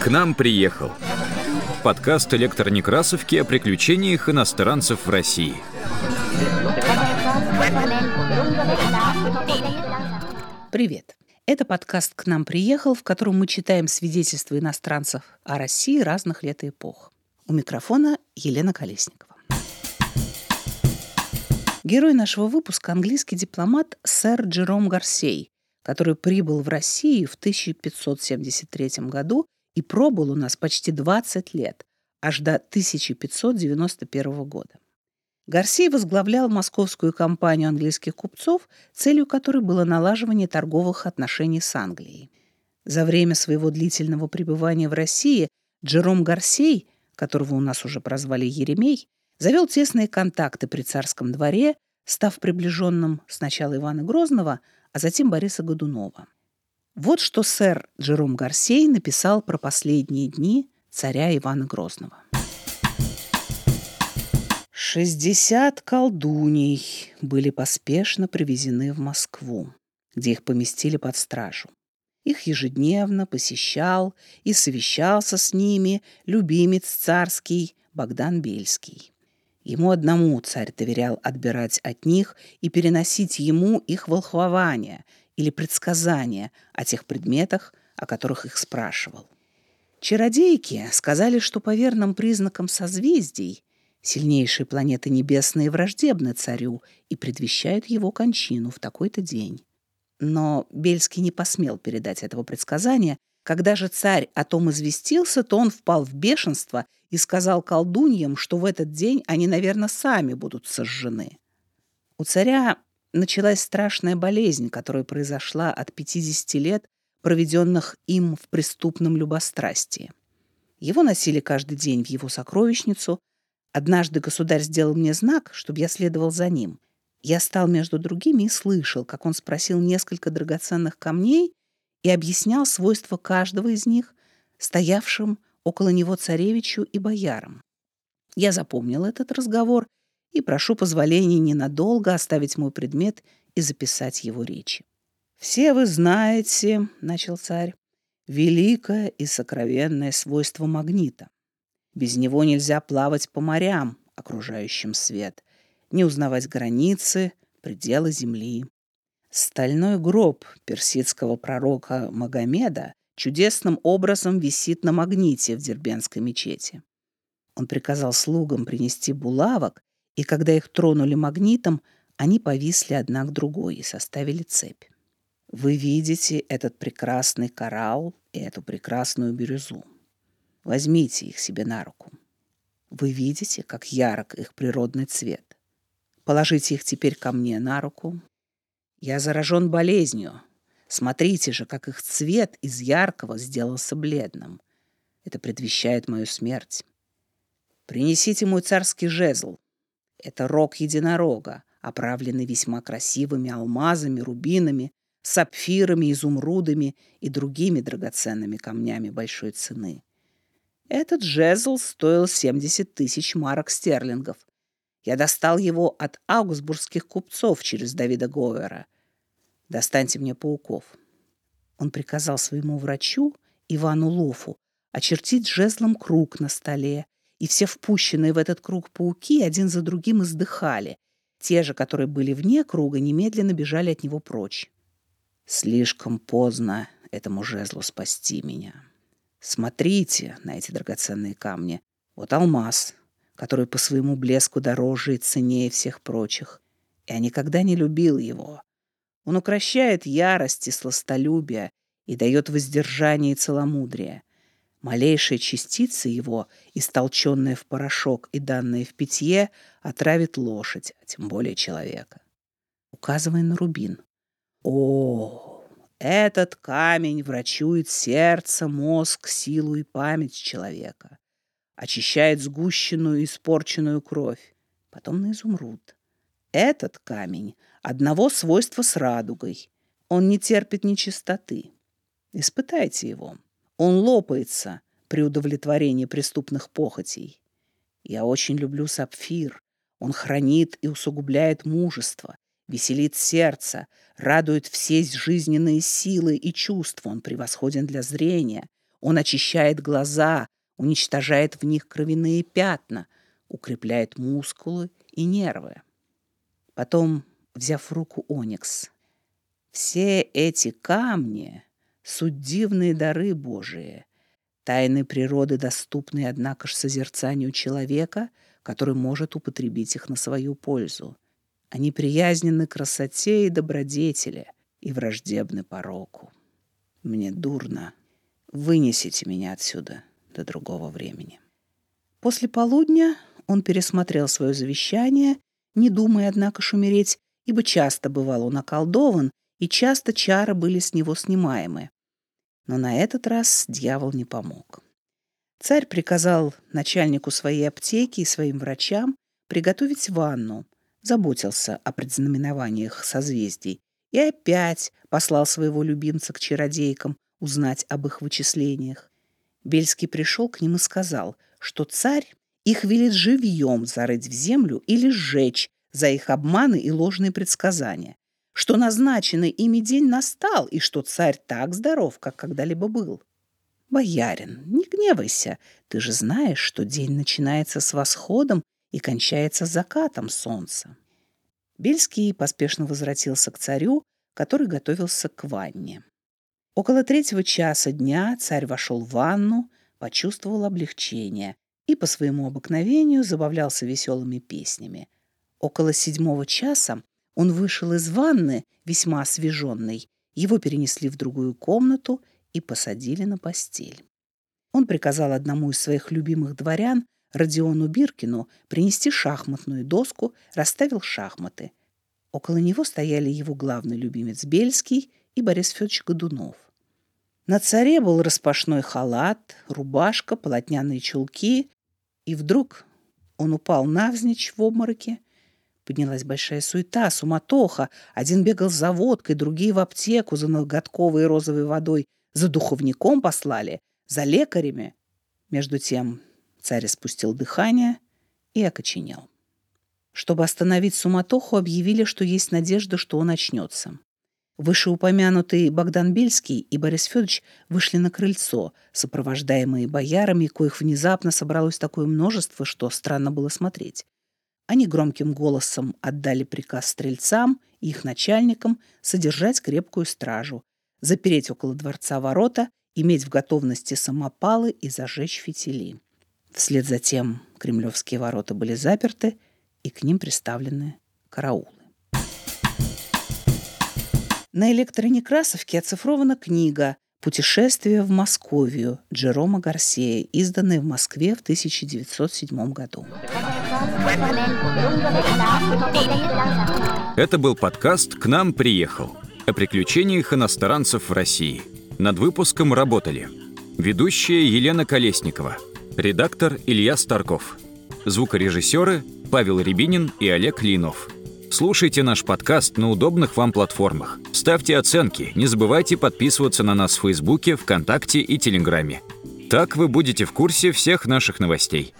К нам приехал. Подкаст электронекрасовки о приключениях иностранцев в России. Привет. Это подкаст «К нам приехал», в котором мы читаем свидетельства иностранцев о России разных лет и эпох. У микрофона Елена Колесникова. Герой нашего выпуска – английский дипломат сэр Джером Гарсей, который прибыл в Россию в 1573 году и пробыл у нас почти 20 лет, аж до 1591 года. Гарсей возглавлял московскую компанию английских купцов, целью которой было налаживание торговых отношений с Англией. За время своего длительного пребывания в России Джером Гарсей, которого у нас уже прозвали Еремей, завел тесные контакты при царском дворе, став приближенным сначала Ивана Грозного, а затем Бориса Годунова. Вот что сэр Джером Гарсей написал про последние дни царя Ивана Грозного. Шестьдесят колдуней были поспешно привезены в Москву, где их поместили под стражу. Их ежедневно посещал и совещался с ними любимец царский Богдан Бельский. Ему одному царь доверял отбирать от них и переносить ему их волхвование или предсказания о тех предметах, о которых их спрашивал. Чародейки сказали, что по верным признакам созвездий Сильнейшие планеты небесные враждебны царю и предвещают его кончину в такой-то день. Но Бельский не посмел передать этого предсказания. Когда же царь о том известился, то он впал в бешенство и сказал колдуньям, что в этот день они, наверное, сами будут сожжены. У царя началась страшная болезнь, которая произошла от 50 лет, проведенных им в преступном любострастии. Его носили каждый день в его сокровищницу – Однажды государь сделал мне знак, чтобы я следовал за ним. Я стал между другими и слышал, как он спросил несколько драгоценных камней и объяснял свойства каждого из них, стоявшим около него царевичу и боярам. Я запомнил этот разговор и прошу позволения ненадолго оставить мой предмет и записать его речи. «Все вы знаете, — начал царь, — великое и сокровенное свойство магнита. Без него нельзя плавать по морям, окружающим свет, не узнавать границы, пределы земли. Стальной гроб персидского пророка Магомеда чудесным образом висит на магните в Дербенской мечети. Он приказал слугам принести булавок, и когда их тронули магнитом, они повисли одна к другой и составили цепь. Вы видите этот прекрасный коралл и эту прекрасную бирюзу. Возьмите их себе на руку. Вы видите, как ярок их природный цвет. Положите их теперь ко мне на руку. Я заражен болезнью. Смотрите же, как их цвет из яркого сделался бледным. Это предвещает мою смерть. Принесите мой царский жезл. Это рог единорога, оправленный весьма красивыми алмазами, рубинами, сапфирами, изумрудами и другими драгоценными камнями большой цены. Этот жезл стоил 70 тысяч марок стерлингов. Я достал его от аугсбургских купцов через Давида Говера. Достаньте мне пауков. Он приказал своему врачу, Ивану Лофу, очертить жезлом круг на столе, и все впущенные в этот круг пауки один за другим издыхали. Те же, которые были вне круга, немедленно бежали от него прочь. Слишком поздно этому жезлу спасти меня. Смотрите на эти драгоценные камни. Вот алмаз, который по своему блеску дороже и ценнее всех прочих. Я никогда не любил его. Он укращает ярость и сластолюбие и дает воздержание и целомудрие. Малейшая частица его, истолченная в порошок и данная в питье, отравит лошадь, а тем более человека. Указывая на рубин. О, этот камень врачует сердце, мозг, силу и память человека, очищает сгущенную и испорченную кровь, потом на изумруд. Этот камень одного свойства с радугой. Он не терпит нечистоты. Испытайте его. Он лопается при удовлетворении преступных похотей. Я очень люблю сапфир. Он хранит и усугубляет мужество, веселит сердце, радует все жизненные силы и чувства. Он превосходен для зрения. Он очищает глаза, уничтожает в них кровяные пятна, укрепляет мускулы и нервы. Потом, взяв в руку оникс, все эти камни — суть дивные дары Божии, тайны природы, доступные, однако ж, созерцанию человека, который может употребить их на свою пользу. Они приязнены красоте и добродетели и враждебны пороку. Мне дурно. Вынесите меня отсюда до другого времени. После полудня он пересмотрел свое завещание, не думая, однако, ж умереть, ибо часто бывал он околдован, и часто чары были с него снимаемы. Но на этот раз дьявол не помог. Царь приказал начальнику своей аптеки и своим врачам приготовить ванну, заботился о предзнаменованиях созвездий и опять послал своего любимца к чародейкам узнать об их вычислениях. Бельский пришел к ним и сказал, что царь их велит живьем зарыть в землю или сжечь за их обманы и ложные предсказания, что назначенный ими день настал и что царь так здоров, как когда-либо был. «Боярин, не гневайся, ты же знаешь, что день начинается с восходом и кончается закатом солнца». Бельский поспешно возвратился к царю, который готовился к ванне. Около третьего часа дня царь вошел в ванну, почувствовал облегчение и по своему обыкновению забавлялся веселыми песнями. Около седьмого часа он вышел из ванны, весьма освеженный. Его перенесли в другую комнату и посадили на постель. Он приказал одному из своих любимых дворян, Родиону Биркину, принести шахматную доску, расставил шахматы. Около него стояли его главный любимец Бельский и Борис Федорович Годунов. На царе был распашной халат, рубашка, полотняные чулки, и вдруг он упал навзничь в обмороке. Поднялась большая суета, суматоха. Один бегал за водкой, другие в аптеку за ноготковой розовой водой. За духовником послали, за лекарями. Между тем царь спустил дыхание и окоченел. Чтобы остановить суматоху, объявили, что есть надежда, что он очнется. Вышеупомянутый Богдан Бельский и Борис Федорович вышли на крыльцо, сопровождаемые боярами, коих внезапно собралось такое множество, что странно было смотреть. Они громким голосом отдали приказ стрельцам и их начальникам содержать крепкую стражу, запереть около дворца ворота, иметь в готовности самопалы и зажечь фитили. Вслед за тем кремлевские ворота были заперты, и к ним приставлены караулы. На электронекрасовке оцифрована книга «Путешествие в Московию» Джерома Гарсея, изданная в Москве в 1907 году. Это был подкаст «К нам приехал» о приключениях иностранцев в России. Над выпуском работали ведущая Елена Колесникова, редактор Илья Старков, звукорежиссеры Павел Рябинин и Олег Линов – Слушайте наш подкаст на удобных вам платформах. Ставьте оценки, не забывайте подписываться на нас в Фейсбуке, ВКонтакте и Телеграме. Так вы будете в курсе всех наших новостей.